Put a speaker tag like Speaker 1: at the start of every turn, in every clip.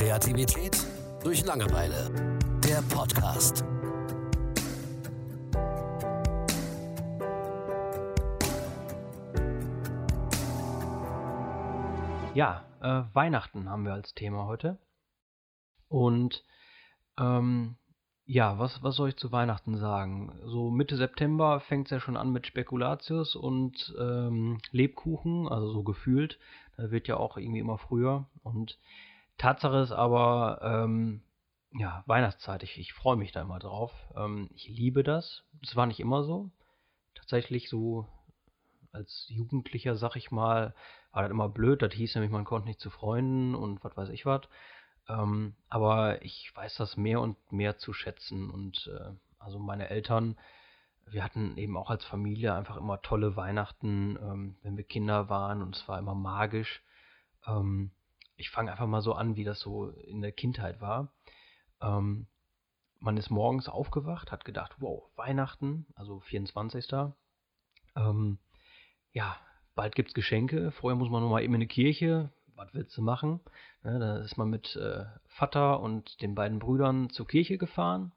Speaker 1: Kreativität durch Langeweile. Der Podcast.
Speaker 2: Ja, äh, Weihnachten haben wir als Thema heute. Und ähm, ja, was, was soll ich zu Weihnachten sagen? So Mitte September fängt es ja schon an mit Spekulatius und ähm, Lebkuchen, also so gefühlt. Da wird ja auch irgendwie immer früher. Und Tatsache ist aber, ähm, ja, Weihnachtszeit. Ich, ich freue mich da immer drauf. Ähm, ich liebe das. Das war nicht immer so. Tatsächlich so als Jugendlicher, sag ich mal, war das immer blöd. Das hieß nämlich, man konnte nicht zu Freunden und was weiß ich was. Ähm, aber ich weiß das mehr und mehr zu schätzen. Und äh, also meine Eltern, wir hatten eben auch als Familie einfach immer tolle Weihnachten, ähm, wenn wir Kinder waren und es war immer magisch. Ähm, ich fange einfach mal so an, wie das so in der Kindheit war. Ähm, man ist morgens aufgewacht, hat gedacht, wow, Weihnachten, also 24. Ähm, ja, bald gibt es Geschenke. Vorher muss man noch mal eben in die Kirche, was willst du machen? Ja, da ist man mit äh, Vater und den beiden Brüdern zur Kirche gefahren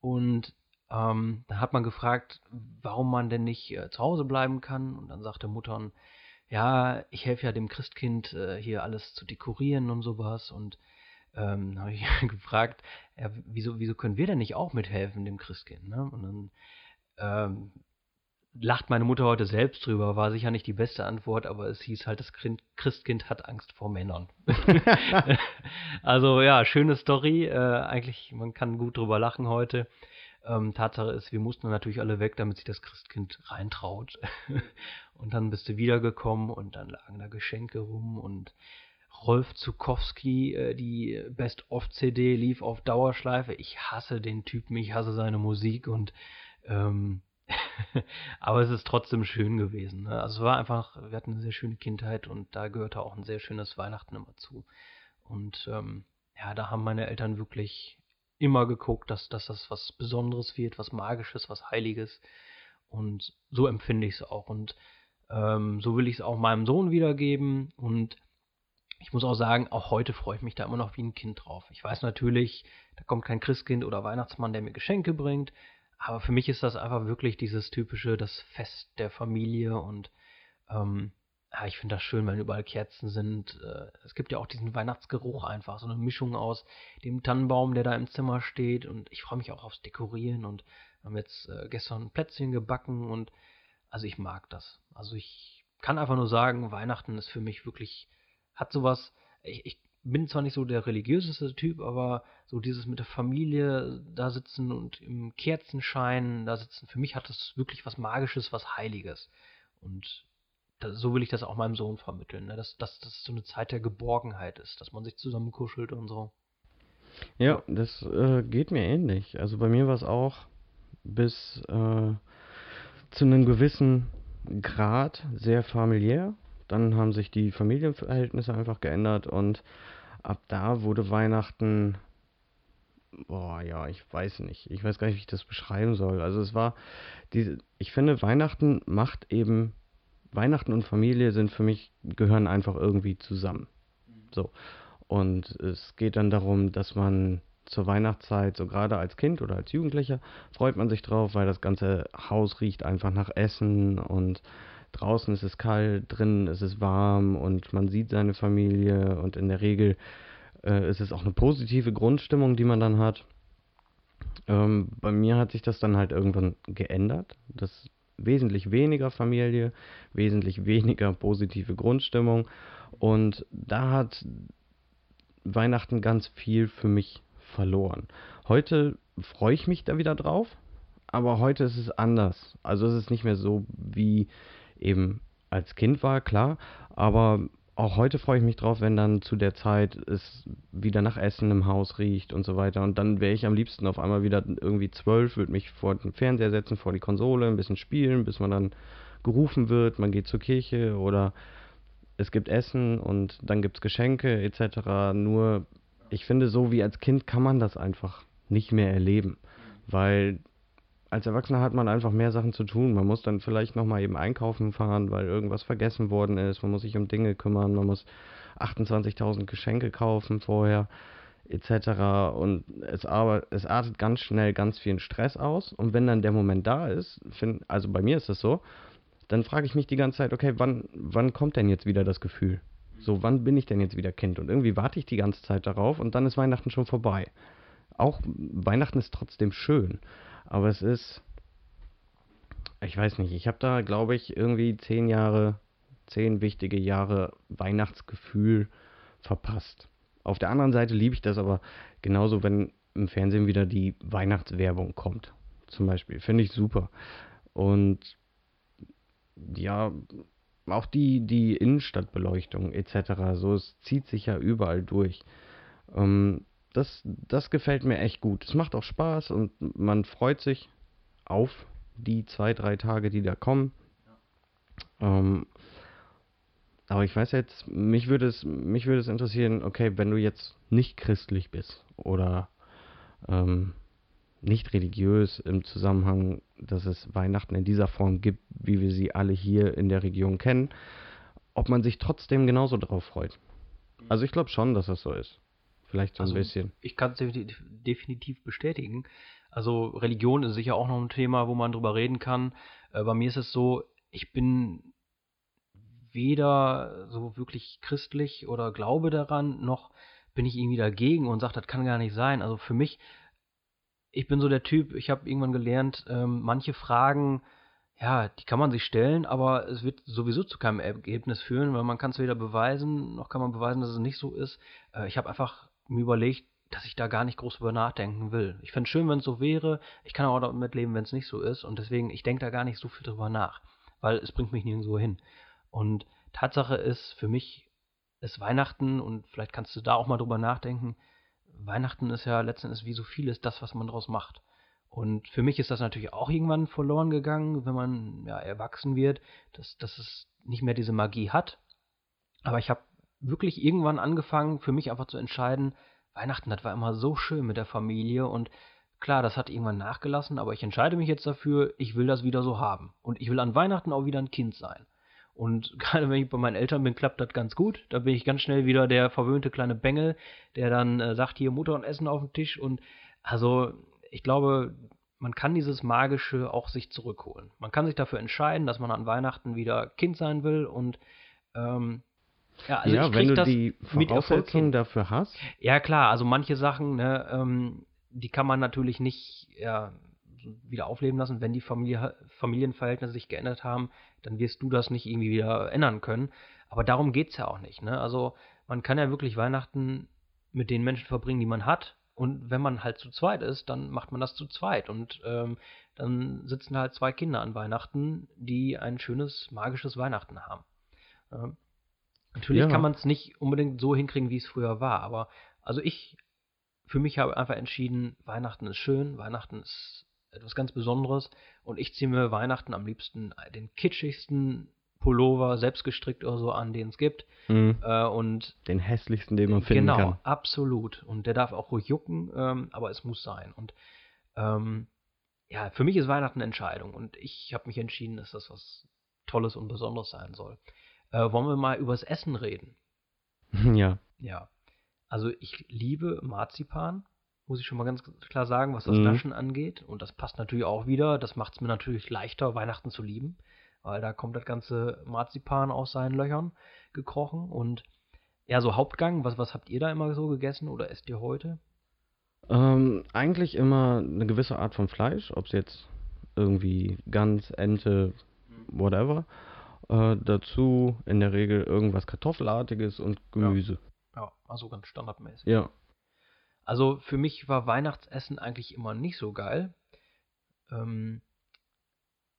Speaker 2: und ähm, dann hat man gefragt, warum man denn nicht äh, zu Hause bleiben kann. Und dann sagte Mutter, ja, ich helfe ja dem Christkind äh, hier alles zu dekorieren und sowas. Und ähm, habe ich gefragt, ja, wieso, wieso können wir denn nicht auch mithelfen dem Christkind? Ne? Und dann ähm, lacht meine Mutter heute selbst drüber, war sicher nicht die beste Antwort, aber es hieß halt, das Christkind hat Angst vor Männern. also ja, schöne Story. Äh, eigentlich, man kann gut drüber lachen heute. Ähm, Tatsache ist, wir mussten natürlich alle weg, damit sich das Christkind reintraut. und dann bist du wiedergekommen und dann lagen da Geschenke rum und Rolf Zukowski, äh, die Best-of-CD lief auf Dauerschleife. Ich hasse den Typen, ich hasse seine Musik und ähm, Aber es ist trotzdem schön gewesen. Ne? Also es war einfach, wir hatten eine sehr schöne Kindheit und da gehörte auch ein sehr schönes Weihnachten immer zu. Und ähm, ja, da haben meine Eltern wirklich immer geguckt, dass, dass das was Besonderes wird, was Magisches, was Heiliges. Und so empfinde ich es auch. Und ähm, so will ich es auch meinem Sohn wiedergeben. Und ich muss auch sagen, auch heute freue ich mich da immer noch wie ein Kind drauf. Ich weiß natürlich, da kommt kein Christkind oder Weihnachtsmann, der mir Geschenke bringt. Aber für mich ist das einfach wirklich dieses typische, das Fest der Familie und ähm, ja, ich finde das schön, wenn überall Kerzen sind. Äh, es gibt ja auch diesen Weihnachtsgeruch einfach, so eine Mischung aus dem Tannenbaum, der da im Zimmer steht und ich freue mich auch aufs Dekorieren und haben jetzt äh, gestern Plätzchen gebacken und also ich mag das. Also ich kann einfach nur sagen, Weihnachten ist für mich wirklich, hat sowas, ich, ich bin zwar nicht so der religiöseste Typ, aber so dieses mit der Familie da sitzen und im Kerzenschein da sitzen, für mich hat das wirklich was Magisches, was Heiliges. Und so will ich das auch meinem Sohn vermitteln, ne? dass, dass das so eine Zeit der Geborgenheit ist, dass man sich zusammen kuschelt und so.
Speaker 3: Ja, das äh, geht mir ähnlich. Also bei mir war es auch bis äh, zu einem gewissen Grad sehr familiär. Dann haben sich die Familienverhältnisse einfach geändert und ab da wurde Weihnachten, boah, ja, ich weiß nicht. Ich weiß gar nicht, wie ich das beschreiben soll. Also es war, diese, ich finde, Weihnachten macht eben, Weihnachten und Familie sind für mich, gehören einfach irgendwie zusammen. So. Und es geht dann darum, dass man zur Weihnachtszeit, so gerade als Kind oder als Jugendlicher, freut man sich drauf, weil das ganze Haus riecht einfach nach Essen und draußen ist es kalt, drinnen ist es warm und man sieht seine Familie und in der Regel äh, ist es auch eine positive Grundstimmung, die man dann hat. Ähm, bei mir hat sich das dann halt irgendwann geändert. Das wesentlich weniger Familie, wesentlich weniger positive Grundstimmung und da hat Weihnachten ganz viel für mich verloren. Heute freue ich mich da wieder drauf, aber heute ist es anders. Also es ist nicht mehr so wie eben als Kind war, klar. Aber auch heute freue ich mich drauf, wenn dann zu der Zeit es wieder nach Essen im Haus riecht und so weiter. Und dann wäre ich am liebsten auf einmal wieder irgendwie zwölf, würde mich vor den Fernseher setzen, vor die Konsole, ein bisschen spielen, bis man dann gerufen wird, man geht zur Kirche oder es gibt Essen und dann gibt es Geschenke etc. Nur ich finde, so wie als Kind kann man das einfach nicht mehr erleben, weil als Erwachsener hat man einfach mehr Sachen zu tun. Man muss dann vielleicht nochmal eben einkaufen fahren, weil irgendwas vergessen worden ist. Man muss sich um Dinge kümmern. Man muss 28.000 Geschenke kaufen vorher etc. Und es, aber, es artet ganz schnell ganz viel Stress aus. Und wenn dann der Moment da ist, find, also bei mir ist es so, dann frage ich mich die ganze Zeit, okay, wann, wann kommt denn jetzt wieder das Gefühl? So, wann bin ich denn jetzt wieder Kind? Und irgendwie warte ich die ganze Zeit darauf und dann ist Weihnachten schon vorbei. Auch Weihnachten ist trotzdem schön, aber es ist, ich weiß nicht, ich habe da, glaube ich, irgendwie zehn Jahre, zehn wichtige Jahre Weihnachtsgefühl verpasst. Auf der anderen Seite liebe ich das aber genauso, wenn im Fernsehen wieder die Weihnachtswerbung kommt. Zum Beispiel. Finde ich super. Und ja, auch die, die Innenstadtbeleuchtung etc. So, es zieht sich ja überall durch. Ähm, das, das gefällt mir echt gut. Es macht auch Spaß und man freut sich auf die zwei, drei Tage, die da kommen. Ähm, aber ich weiß jetzt, mich würde es, mich würde es interessieren, okay, wenn du jetzt nicht christlich bist oder ähm, nicht religiös im Zusammenhang, dass es Weihnachten in dieser Form gibt, wie wir sie alle hier in der Region kennen, ob man sich trotzdem genauso darauf freut. Also ich glaube schon, dass das so ist. Vielleicht so also ein bisschen.
Speaker 2: Ich kann es definitiv bestätigen. Also Religion ist sicher auch noch ein Thema, wo man drüber reden kann. Äh, bei mir ist es so, ich bin weder so wirklich christlich oder glaube daran, noch bin ich irgendwie dagegen und sage, das kann gar nicht sein. Also für mich, ich bin so der Typ, ich habe irgendwann gelernt, ähm, manche Fragen, ja, die kann man sich stellen, aber es wird sowieso zu keinem Ergebnis führen, weil man kann es weder beweisen, noch kann man beweisen, dass es nicht so ist. Äh, ich habe einfach mir überlegt, dass ich da gar nicht groß drüber nachdenken will. Ich fände es schön, wenn es so wäre. Ich kann auch damit leben, wenn es nicht so ist. Und deswegen, ich denke da gar nicht so viel drüber nach, weil es bringt mich nirgendwo hin. Und Tatsache ist, für mich ist Weihnachten, und vielleicht kannst du da auch mal drüber nachdenken, Weihnachten ist ja letztendlich wie so vieles das, was man daraus macht. Und für mich ist das natürlich auch irgendwann verloren gegangen, wenn man ja, erwachsen wird, dass, dass es nicht mehr diese Magie hat. Aber ich habe wirklich irgendwann angefangen, für mich einfach zu entscheiden, Weihnachten, das war immer so schön mit der Familie und klar, das hat irgendwann nachgelassen, aber ich entscheide mich jetzt dafür, ich will das wieder so haben. Und ich will an Weihnachten auch wieder ein Kind sein. Und gerade wenn ich bei meinen Eltern bin, klappt das ganz gut. Da bin ich ganz schnell wieder der verwöhnte kleine Bengel, der dann äh, sagt, hier Mutter und Essen auf dem Tisch. Und also ich glaube, man kann dieses Magische auch sich zurückholen. Man kann sich dafür entscheiden, dass man an Weihnachten wieder Kind sein will und ähm,
Speaker 3: ja, also ja wenn du die Voraussetzungen dafür hast.
Speaker 2: Ja klar, also manche Sachen, ne, ähm, die kann man natürlich nicht ja, wieder aufleben lassen, wenn die Familie, Familienverhältnisse sich geändert haben, dann wirst du das nicht irgendwie wieder ändern können. Aber darum geht es ja auch nicht. Ne? Also man kann ja wirklich Weihnachten mit den Menschen verbringen, die man hat. Und wenn man halt zu zweit ist, dann macht man das zu zweit. Und ähm, dann sitzen halt zwei Kinder an Weihnachten, die ein schönes, magisches Weihnachten haben. Ähm, natürlich ja. kann man es nicht unbedingt so hinkriegen, wie es früher war. Aber also ich für mich habe einfach entschieden, Weihnachten ist schön, Weihnachten ist etwas ganz Besonderes. Und ich ziehe mir Weihnachten am liebsten den kitschigsten Pullover, selbst gestrickt oder so an, den es gibt.
Speaker 3: Mhm. Äh, und den hässlichsten, den man finden
Speaker 2: genau,
Speaker 3: kann.
Speaker 2: Genau, absolut. Und der darf auch ruhig jucken, ähm, aber es muss sein. Und ähm, ja, für mich ist Weihnachten eine Entscheidung. Und ich habe mich entschieden, dass das was Tolles und Besonderes sein soll. Äh, wollen wir mal übers Essen reden?
Speaker 3: Ja.
Speaker 2: Ja. Also ich liebe Marzipan muss ich schon mal ganz klar sagen, was das mhm. Naschen angeht. Und das passt natürlich auch wieder. Das macht es mir natürlich leichter, Weihnachten zu lieben, weil da kommt das ganze Marzipan aus seinen Löchern gekrochen. Und ja, so Hauptgang, was, was habt ihr da immer so gegessen oder esst ihr heute?
Speaker 3: Ähm, eigentlich immer eine gewisse Art von Fleisch, ob es jetzt irgendwie Gans, Ente, mhm. whatever. Äh, dazu in der Regel irgendwas Kartoffelartiges und Gemüse.
Speaker 2: Ja, ja also ganz standardmäßig.
Speaker 3: Ja.
Speaker 2: Also für mich war Weihnachtsessen eigentlich immer nicht so geil. Ähm,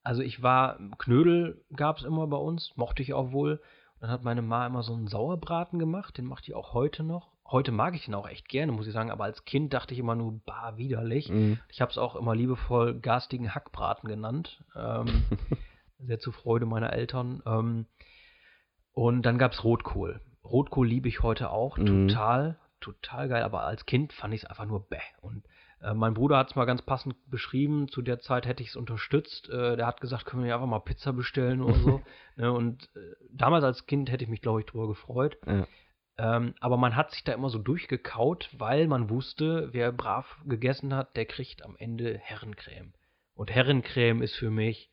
Speaker 2: also ich war, Knödel gab es immer bei uns, mochte ich auch wohl. Dann hat meine Ma immer so einen Sauerbraten gemacht, den macht die auch heute noch. Heute mag ich den auch echt gerne, muss ich sagen, aber als Kind dachte ich immer nur, bah, widerlich. Mhm. Ich habe es auch immer liebevoll garstigen Hackbraten genannt. Ähm, sehr zur Freude meiner Eltern. Ähm, und dann gab es Rotkohl. Rotkohl liebe ich heute auch mhm. total total geil, aber als Kind fand ich es einfach nur bäh. Und äh, mein Bruder hat es mal ganz passend beschrieben, zu der Zeit hätte ich es unterstützt. Äh, der hat gesagt, können wir einfach mal Pizza bestellen oder so. ne, und äh, damals als Kind hätte ich mich, glaube ich, drüber gefreut. Ja. Ähm, aber man hat sich da immer so durchgekaut, weil man wusste, wer brav gegessen hat, der kriegt am Ende Herrencreme. Und Herrencreme ist für mich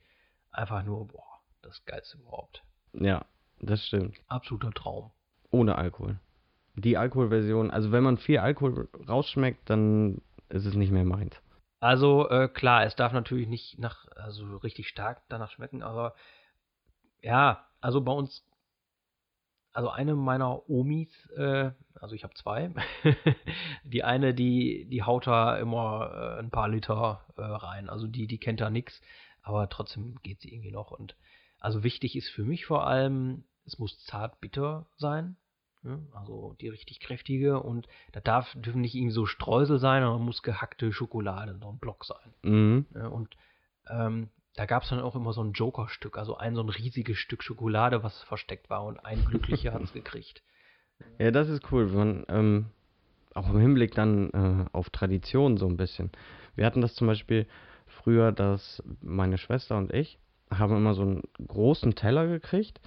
Speaker 2: einfach nur, boah, das Geilste überhaupt.
Speaker 3: Ja, das stimmt.
Speaker 2: Absoluter Traum.
Speaker 3: Ohne Alkohol. Die Alkoholversion, also wenn man viel Alkohol rausschmeckt, dann ist es nicht mehr meins.
Speaker 2: Also äh, klar, es darf natürlich nicht nach, also richtig stark danach schmecken, aber ja, also bei uns also eine meiner Omis, äh, also ich habe zwei, die eine, die, die haut da immer äh, ein paar Liter äh, rein. Also die, die kennt da nichts, aber trotzdem geht sie irgendwie noch. Und also wichtig ist für mich vor allem, es muss zart bitter sein. Ne? Also die richtig kräftige und da darf, dürfen nicht irgendwie so Streusel sein, sondern muss gehackte Schokolade, so ein Block sein.
Speaker 3: Mhm.
Speaker 2: Ja, und ähm, da gab es dann auch immer so ein Joker-Stück, also ein so ein riesiges Stück Schokolade, was versteckt war und ein Glücklicher hat es gekriegt.
Speaker 3: Ja, das ist cool, wenn man ähm, auch im Hinblick dann äh, auf Tradition so ein bisschen. Wir hatten das zum Beispiel früher, dass meine Schwester und ich haben immer so einen großen Teller gekriegt.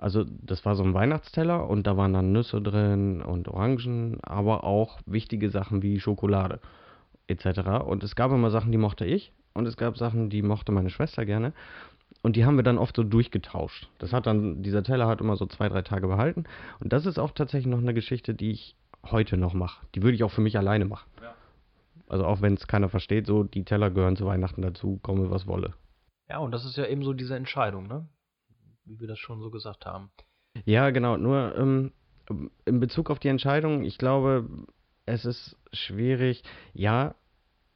Speaker 3: Also das war so ein Weihnachtsteller und da waren dann Nüsse drin und Orangen, aber auch wichtige Sachen wie Schokolade etc. Und es gab immer Sachen, die mochte ich und es gab Sachen, die mochte meine Schwester gerne. Und die haben wir dann oft so durchgetauscht. Das hat dann, dieser Teller hat immer so zwei, drei Tage behalten. Und das ist auch tatsächlich noch eine Geschichte, die ich heute noch mache. Die würde ich auch für mich alleine machen.
Speaker 2: Ja.
Speaker 3: Also auch wenn es keiner versteht, so die Teller gehören zu Weihnachten dazu, komme was wolle.
Speaker 2: Ja, und das ist ja eben so diese Entscheidung, ne? Wie wir das schon so gesagt haben.
Speaker 3: Ja, genau. Nur ähm, in Bezug auf die Entscheidung, ich glaube, es ist schwierig. Ja,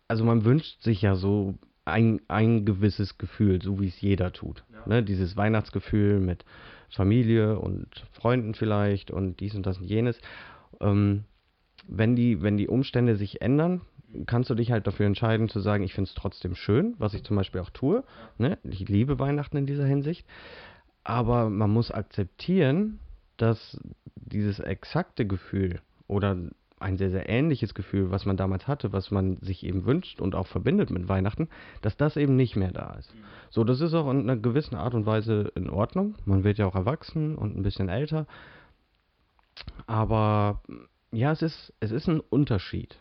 Speaker 3: also man wünscht sich ja so ein, ein gewisses Gefühl, so wie es jeder tut.
Speaker 2: Ja.
Speaker 3: Ne? Dieses Weihnachtsgefühl mit Familie und Freunden vielleicht und dies und das und jenes. Ähm, wenn, die, wenn die Umstände sich ändern, kannst du dich halt dafür entscheiden zu sagen, ich finde es trotzdem schön, was ich zum Beispiel auch tue. Ne? Ich liebe Weihnachten in dieser Hinsicht. Aber man muss akzeptieren, dass dieses exakte Gefühl oder ein sehr, sehr ähnliches Gefühl, was man damals hatte, was man sich eben wünscht und auch verbindet mit Weihnachten, dass das eben nicht mehr da ist. So, das ist auch in einer gewissen Art und Weise in Ordnung. Man wird ja auch erwachsen und ein bisschen älter. Aber ja, es ist, es ist ein Unterschied.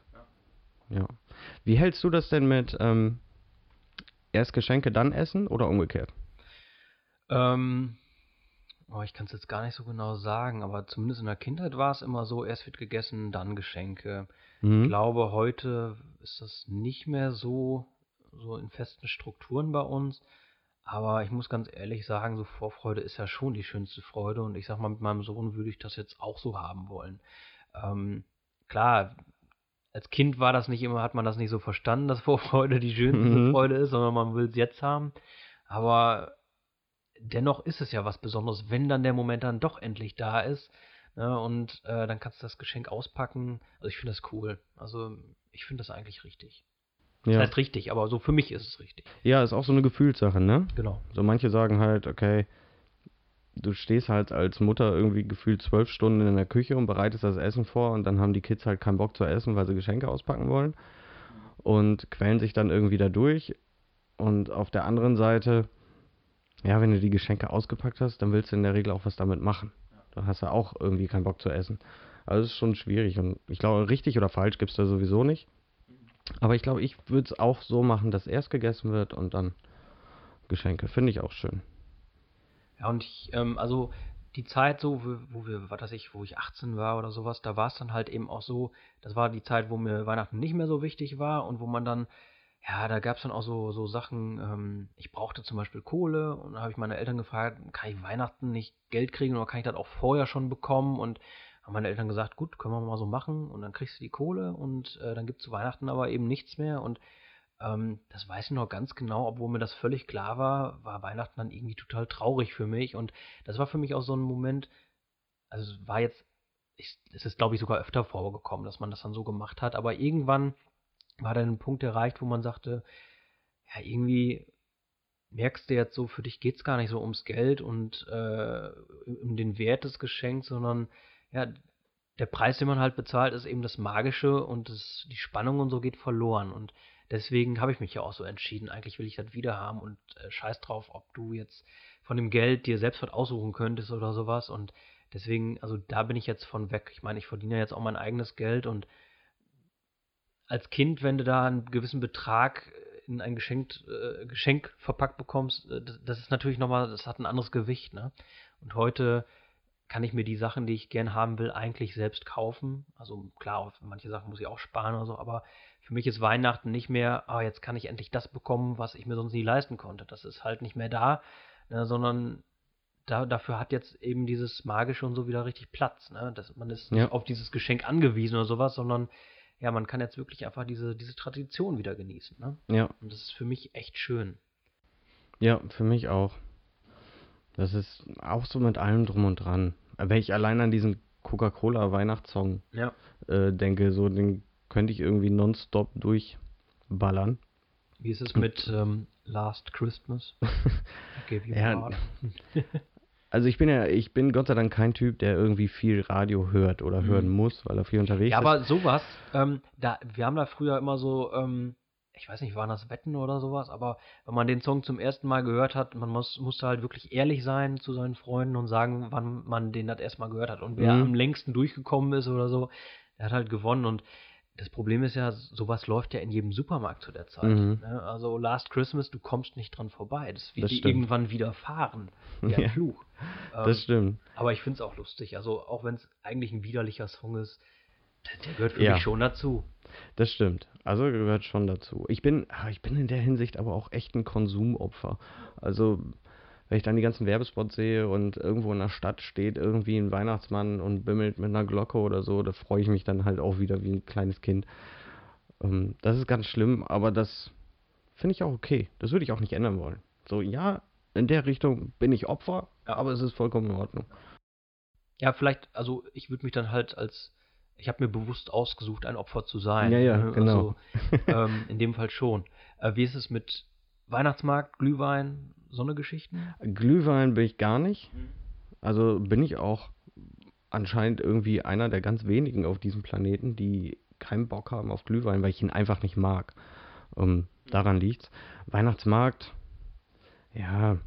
Speaker 3: Ja. Wie hältst du das denn mit ähm, erst Geschenke, dann essen oder umgekehrt?
Speaker 2: Ähm, oh, ich kann es jetzt gar nicht so genau sagen, aber zumindest in der Kindheit war es immer so, erst wird gegessen, dann Geschenke. Ich
Speaker 3: Mhm.
Speaker 2: glaube, heute ist das nicht mehr so, so in festen Strukturen bei uns. Aber ich muss ganz ehrlich sagen, so Vorfreude ist ja schon die schönste Freude. Und ich sag mal, mit meinem Sohn würde ich das jetzt auch so haben wollen. Ähm, klar, als Kind war das nicht immer, hat man das nicht so verstanden, dass Vorfreude die schönste
Speaker 3: Mhm.
Speaker 2: Freude ist, sondern man will es jetzt haben. Aber dennoch ist es ja was Besonderes, wenn dann der Moment dann doch endlich da ist. Ne, und äh, dann kannst du das Geschenk auspacken. Also ich finde das cool. Also ich finde das eigentlich richtig. Das
Speaker 3: Ja.
Speaker 2: heißt richtig, aber so für mich ist es richtig.
Speaker 3: ja, ist auch so eine Gefühlssache, ne?
Speaker 2: Genau.
Speaker 3: So manche sagen halt, okay, du stehst halt als Mutter irgendwie gefühlt zwölf Stunden in der Küche und bereitest das Essen vor und dann haben die Kids halt keinen Bock zu essen, weil sie Geschenke auspacken wollen und quälen sich dann irgendwie da durch. Und auf der anderen Seite, ja, wenn du die Geschenke ausgepackt hast, dann willst du in der Regel auch was damit machen. Dann hast du auch irgendwie keinen Bock zu essen. Also es ist schon schwierig und ich glaube, richtig oder falsch gibt es da sowieso nicht. Aber ich glaube, ich würde es auch so machen, dass erst gegessen wird und dann Geschenke. Finde ich auch schön.
Speaker 2: Ja, und ich, ähm, also die Zeit so, wo, wo wir, was weiß ich, wo ich 18 war oder sowas, da war es dann halt eben auch so, das war die Zeit, wo mir Weihnachten nicht mehr so wichtig war und wo man dann, ja, da gab es dann auch so, so Sachen, ähm, ich brauchte zum Beispiel Kohle und da habe ich meine Eltern gefragt, kann ich Weihnachten nicht Geld kriegen oder kann ich das auch vorher schon bekommen? Und haben meine Eltern gesagt, gut, können wir mal so machen und dann kriegst du die Kohle und äh, dann gibt es zu Weihnachten aber eben nichts mehr und ähm, das weiß ich noch ganz genau, obwohl mir das völlig klar war, war Weihnachten dann irgendwie total traurig für mich. Und das war für mich auch so ein Moment, also es war jetzt, es ist glaube ich sogar öfter vorgekommen, dass man das dann so gemacht hat, aber irgendwann war dann ein Punkt erreicht, wo man sagte, ja, irgendwie merkst du jetzt so, für dich geht es gar nicht so ums Geld und äh, um den Wert des Geschenks, sondern ja, der Preis, den man halt bezahlt, ist eben das Magische und das, die Spannung und so geht verloren. Und deswegen habe ich mich ja auch so entschieden, eigentlich will ich das wieder haben und äh, scheiß drauf, ob du jetzt von dem Geld dir selbst was aussuchen könntest oder sowas. Und Deswegen, also da bin ich jetzt von weg. Ich meine, ich verdiene jetzt auch mein eigenes Geld und als Kind, wenn du da einen gewissen Betrag in ein Geschenk, äh, Geschenk verpackt bekommst, äh, das, das, ist natürlich nochmal, das hat ein anderes Gewicht, ne? Und heute kann ich mir die Sachen, die ich gern haben will, eigentlich selbst kaufen. Also klar, auf manche Sachen muss ich auch sparen oder so, aber für mich ist Weihnachten nicht mehr, ah, jetzt kann ich endlich das bekommen, was ich mir sonst nie leisten konnte. Das ist halt nicht mehr da, ne, sondern da, dafür hat jetzt eben dieses Magische und so wieder richtig Platz. Ne? Das, man ist nicht auf dieses Geschenk angewiesen oder sowas, sondern ja, man kann jetzt wirklich einfach diese, diese Tradition wieder genießen. Ne?
Speaker 3: Ja.
Speaker 2: Und das ist für mich echt schön.
Speaker 3: Ja, für mich auch. Das ist auch so mit allem drum und dran. Wenn ich allein an diesen Coca-Cola Weihnachtssong
Speaker 2: ja.
Speaker 3: äh, denke, so den könnte ich irgendwie nonstop durchballern.
Speaker 2: Wie ist es mit ähm, Last Christmas?
Speaker 3: ja, also ich bin ja, ich bin Gott sei Dank kein Typ, der irgendwie viel Radio hört oder mhm. hören muss, weil er viel unterwegs
Speaker 2: ja,
Speaker 3: ist.
Speaker 2: Ja, aber sowas, ähm, da, wir haben da früher immer so, ähm, ich weiß nicht, waren das Wetten oder sowas, aber wenn man den Song zum ersten Mal gehört hat, man muss, musste halt wirklich ehrlich sein zu seinen Freunden und sagen, wann man den das erstmal gehört hat. Und wer mhm. am längsten durchgekommen ist oder so, der hat halt gewonnen. Und das Problem ist ja, sowas läuft ja in jedem Supermarkt zu der Zeit. Mhm. Ne? Also Last Christmas, du kommst nicht dran vorbei. Das wird dir irgendwann wieder fahren. Wie ein ja, Fluch.
Speaker 3: Ähm, das stimmt.
Speaker 2: Aber ich finde es auch lustig. Also auch wenn es eigentlich ein widerlicher Song ist, der gehört für ja. mich schon dazu.
Speaker 3: Das stimmt. Also gehört schon dazu. Ich bin, ah, ich bin in der Hinsicht aber auch echt ein Konsumopfer. Also, wenn ich dann die ganzen Werbespots sehe und irgendwo in der Stadt steht irgendwie ein Weihnachtsmann und bimmelt mit einer Glocke oder so, da freue ich mich dann halt auch wieder wie ein kleines Kind. Ähm, das ist ganz schlimm, aber das finde ich auch okay. Das würde ich auch nicht ändern wollen. So, ja, in der Richtung bin ich Opfer, aber es ist vollkommen in Ordnung.
Speaker 2: Ja, vielleicht, also ich würde mich dann halt als ich habe mir bewusst ausgesucht, ein Opfer zu sein.
Speaker 3: Ja, ja, ne? genau.
Speaker 2: Also, ähm, in dem Fall schon. Äh, wie ist es mit Weihnachtsmarkt, Glühwein, so eine Geschichten?
Speaker 3: Glühwein bin ich gar nicht. Also bin ich auch anscheinend irgendwie einer der ganz wenigen auf diesem Planeten, die keinen Bock haben auf Glühwein, weil ich ihn einfach nicht mag. Ähm, daran liegt's. Weihnachtsmarkt, ja,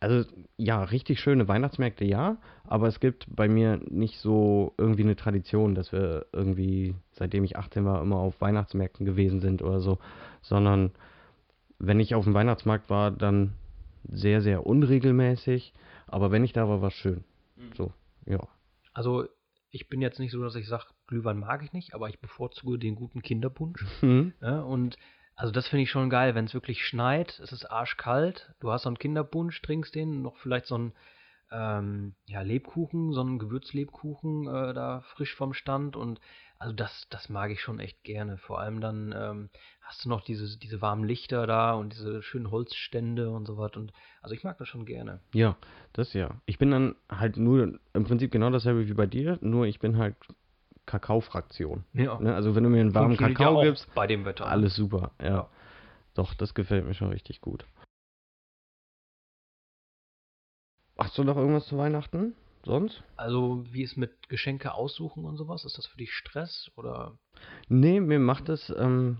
Speaker 3: also ja, richtig schöne Weihnachtsmärkte ja, aber es gibt bei mir nicht so irgendwie eine Tradition, dass wir irgendwie, seitdem ich 18 war, immer auf Weihnachtsmärkten gewesen sind oder so, sondern wenn ich auf dem Weihnachtsmarkt war, dann sehr, sehr unregelmäßig, aber wenn ich da war, war es schön. Mhm. So, ja.
Speaker 2: Also ich bin jetzt nicht so, dass ich sage, Glühwein mag ich nicht, aber ich bevorzuge den guten Kinderpunsch. Mhm. Ja, und also das finde ich schon geil, wenn es wirklich schneit, es ist arschkalt, du hast so einen Kinderpunsch, trinkst den, noch vielleicht so einen ähm, ja, Lebkuchen, so einen Gewürzlebkuchen äh, da frisch vom Stand und also das, das mag ich schon echt gerne. Vor allem dann ähm, hast du noch diese, diese warmen Lichter da und diese schönen Holzstände und so was. Und also ich mag das schon gerne.
Speaker 3: Ja, das ja. Ich bin dann halt nur im Prinzip genau dasselbe wie bei dir, nur ich bin halt Kakao-Fraktion. Ja. Ne? Also wenn du mir einen warmen Kakao ja gibst,
Speaker 2: bei dem Wetter.
Speaker 3: Alles super, ja. ja. Doch, das gefällt mir schon richtig gut. Hast du noch irgendwas zu Weihnachten? Sonst?
Speaker 2: Also, wie ist mit Geschenke aussuchen und sowas? Ist das für dich Stress oder?
Speaker 3: Nee, mir macht es ähm,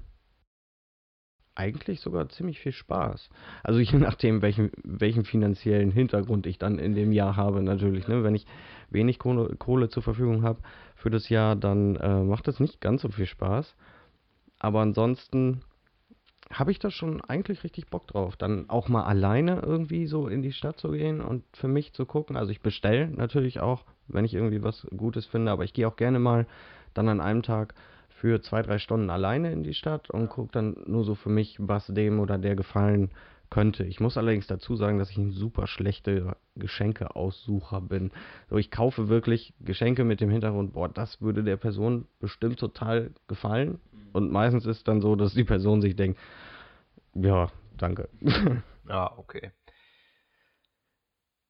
Speaker 3: eigentlich sogar ziemlich viel Spaß. Also je nachdem, welchen, welchen finanziellen Hintergrund ich dann in dem Jahr habe, natürlich. Ne? Wenn ich wenig Kohle, Kohle zur Verfügung habe, für das Jahr, dann äh, macht es nicht ganz so viel Spaß. Aber ansonsten habe ich da schon eigentlich richtig Bock drauf. Dann auch mal alleine irgendwie so in die Stadt zu gehen und für mich zu gucken. Also ich bestelle natürlich auch, wenn ich irgendwie was Gutes finde, aber ich gehe auch gerne mal dann an einem Tag für zwei, drei Stunden alleine in die Stadt und gucke dann nur so für mich, was dem oder der gefallen könnte. Ich muss allerdings dazu sagen, dass ich ein super schlechter Geschenkeaussucher bin. So, ich kaufe wirklich Geschenke mit dem Hintergrund, boah, das würde der Person bestimmt total gefallen. Mhm. Und meistens ist dann so, dass die Person sich denkt, ja, danke.
Speaker 2: Ja, okay.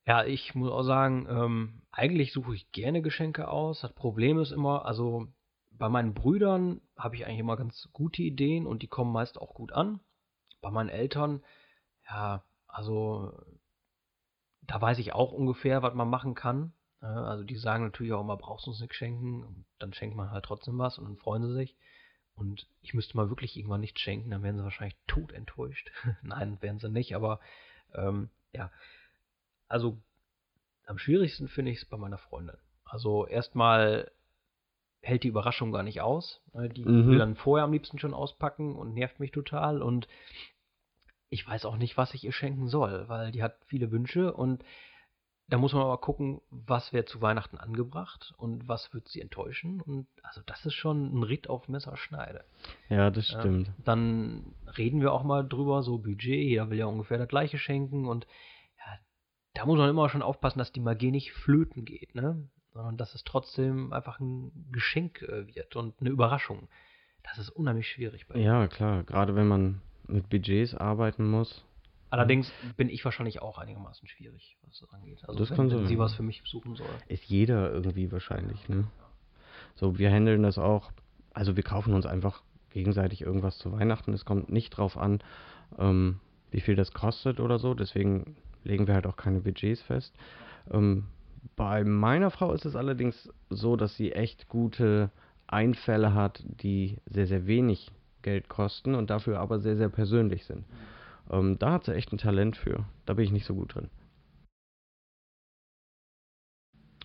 Speaker 2: Ja, ich muss auch sagen, ähm, eigentlich suche ich gerne Geschenke aus. Das Problem ist immer, also bei meinen Brüdern habe ich eigentlich immer ganz gute Ideen und die kommen meist auch gut an. Bei meinen Eltern ja, also da weiß ich auch ungefähr, was man machen kann. Also die sagen natürlich auch immer, brauchst du uns nichts schenken. Und dann schenkt man halt trotzdem was und dann freuen sie sich. Und ich müsste mal wirklich irgendwann nichts schenken, dann wären sie wahrscheinlich tot enttäuscht. Nein, wären sie nicht, aber ähm, ja. Also am schwierigsten finde ich es bei meiner Freundin. Also erstmal hält die Überraschung gar nicht aus. Ne? Die
Speaker 3: Mhm.
Speaker 2: will dann vorher am liebsten schon auspacken und nervt mich total. Und ich weiß auch nicht, was ich ihr schenken soll, weil die hat viele Wünsche und da muss man aber gucken, was wäre zu Weihnachten angebracht und was wird sie enttäuschen. Und also das ist schon ein Ritt auf Messerschneide.
Speaker 3: Ja, das
Speaker 2: Ja.
Speaker 3: stimmt.
Speaker 2: Dann reden wir auch mal drüber, so Budget, jeder will ja ungefähr das gleiche schenken und ja, da muss man immer schon aufpassen, dass die Magie nicht flöten geht, ne? Sondern dass es trotzdem einfach ein Geschenk äh, wird und eine Überraschung. Das ist unheimlich schwierig bei mir.
Speaker 3: Ja, klar. Gerade wenn man mit Budgets arbeiten muss.
Speaker 2: Allerdings bin ich wahrscheinlich auch einigermaßen schwierig, was das angeht. Also
Speaker 3: Das
Speaker 2: wenn,
Speaker 3: kann
Speaker 2: wenn sie was für mich suchen soll.
Speaker 3: Ist jeder irgendwie wahrscheinlich, ne? So, wir handeln das auch. Also wir kaufen uns einfach gegenseitig irgendwas zu Weihnachten. Es kommt nicht drauf an, ähm, wie viel das kostet oder so. Deswegen legen wir halt auch keine Budgets fest. Ähm, bei meiner Frau ist es allerdings so, dass sie echt gute Einfälle hat, die sehr, sehr wenig Geld kosten und dafür aber sehr, sehr persönlich sind. Ähm, da hat sie echt ein Talent für. Da bin ich nicht so gut drin.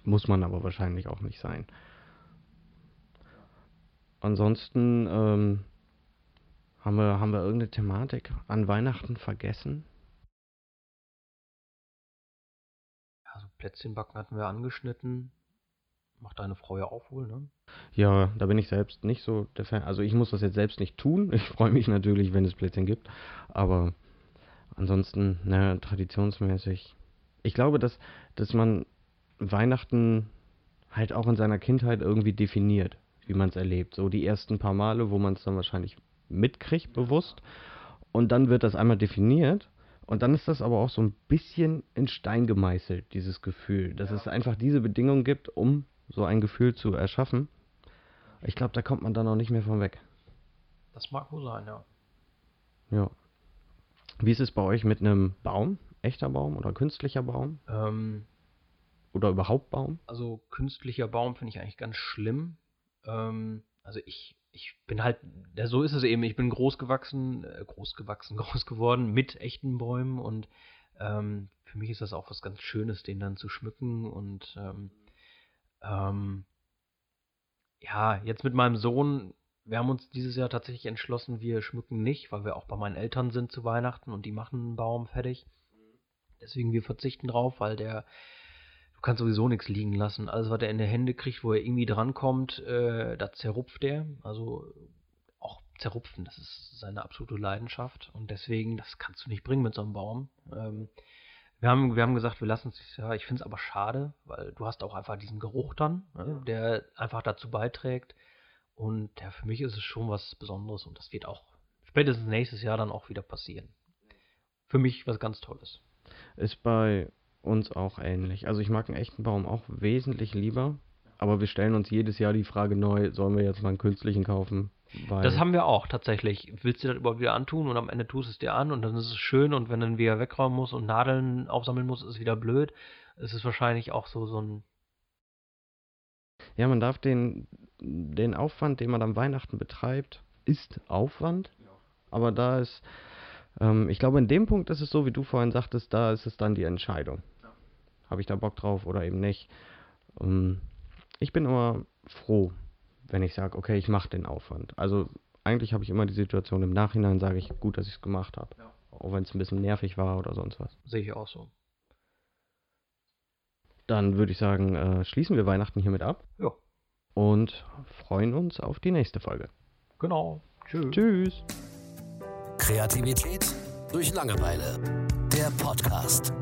Speaker 3: Muss man aber wahrscheinlich auch nicht sein. Ansonsten ähm, haben wir, haben wir irgendeine Thematik an Weihnachten vergessen?
Speaker 2: Also Plätzchenbacken hatten wir angeschnitten. Macht deine Frau ja auch wohl, ne?
Speaker 3: Ja, da bin ich selbst nicht so der Fan. Also ich muss das jetzt selbst nicht tun. Ich freue mich natürlich, wenn es Plätzchen gibt. Aber ansonsten, ne, traditionsmäßig. Ich glaube, dass, dass man Weihnachten halt auch in seiner Kindheit irgendwie definiert, wie man es erlebt. So die ersten paar Male, wo man es dann wahrscheinlich mitkriegt, bewusst. Und dann wird das einmal definiert. Und dann ist das aber auch so ein bisschen in Stein gemeißelt, dieses Gefühl, dass es einfach diese Bedingungen gibt, um so ein Gefühl zu erschaffen. Ich glaube, da kommt man dann auch nicht mehr von weg.
Speaker 2: Das mag wohl sein, ja.
Speaker 3: Ja. Wie ist es bei euch mit einem Baum? Echter Baum oder künstlicher Baum?
Speaker 2: Ähm,
Speaker 3: Oder überhaupt Baum?
Speaker 2: also künstlicher Baum finde ich eigentlich ganz schlimm. Ähm, also ich, ich bin halt, ja, so ist es eben, ich bin groß gewachsen, äh, groß gewachsen, groß geworden mit echten Bäumen und ähm, für mich ist das auch was ganz Schönes, den dann zu schmücken und ähm, ja, jetzt mit meinem Sohn, wir haben uns dieses Jahr tatsächlich entschlossen, wir schmücken nicht, weil wir auch bei meinen Eltern sind zu Weihnachten und die machen einen Baum fertig. Deswegen wir verzichten drauf, weil der, du kannst sowieso nichts liegen lassen. Alles, was er in die Hände kriegt, wo er irgendwie drankommt, äh, da zerrupft er. Also auch zerrupfen, das ist seine absolute Leidenschaft. Und deswegen, das kannst du nicht bringen mit so einem Baum. Ähm, wir haben, wir haben gesagt, wir lassen es, ja, ich finde es aber schade, weil du hast auch einfach diesen Geruch dann, ne, der einfach dazu beiträgt. Und ja, für mich ist es schon was Besonderes und das wird auch spätestens nächstes Jahr dann auch wieder passieren. Für mich was ganz Tolles.
Speaker 3: Ist bei uns auch ähnlich. Also ich mag einen echten Baum auch wesentlich lieber. Aber wir stellen uns jedes Jahr die Frage neu, sollen wir jetzt mal einen künstlichen kaufen? Weil
Speaker 2: Das haben wir auch tatsächlich. Willst du das überhaupt wieder antun und am Ende tust es dir an und dann ist es schön und wenn dann wieder wegräumen muss und Nadeln aufsammeln muss, ist es wieder blöd. Es ist wahrscheinlich auch so, so ein.
Speaker 3: Ja, man darf den, den Aufwand, den man am Weihnachten betreibt, ist Aufwand. Aber da ist, ähm, ich glaube, in dem Punkt ist es so, wie du vorhin sagtest, da ist es dann die Entscheidung. Habe ich da Bock drauf oder eben nicht? Ähm, ich bin immer froh, wenn ich sage, okay, ich mache den Aufwand. Also eigentlich habe ich immer die Situation im Nachhinein, sage ich, gut, dass ich es gemacht habe. Auch wenn es ein bisschen nervig war oder sonst was.
Speaker 2: Sehe ich auch so.
Speaker 3: Dann würde ich sagen, äh, schließen wir Weihnachten hiermit ab
Speaker 2: Ja,
Speaker 3: und freuen uns auf die nächste Folge.
Speaker 2: genau. Tschüss.
Speaker 3: Tschüss.
Speaker 1: Kreativität durch Langeweile. Der Podcast.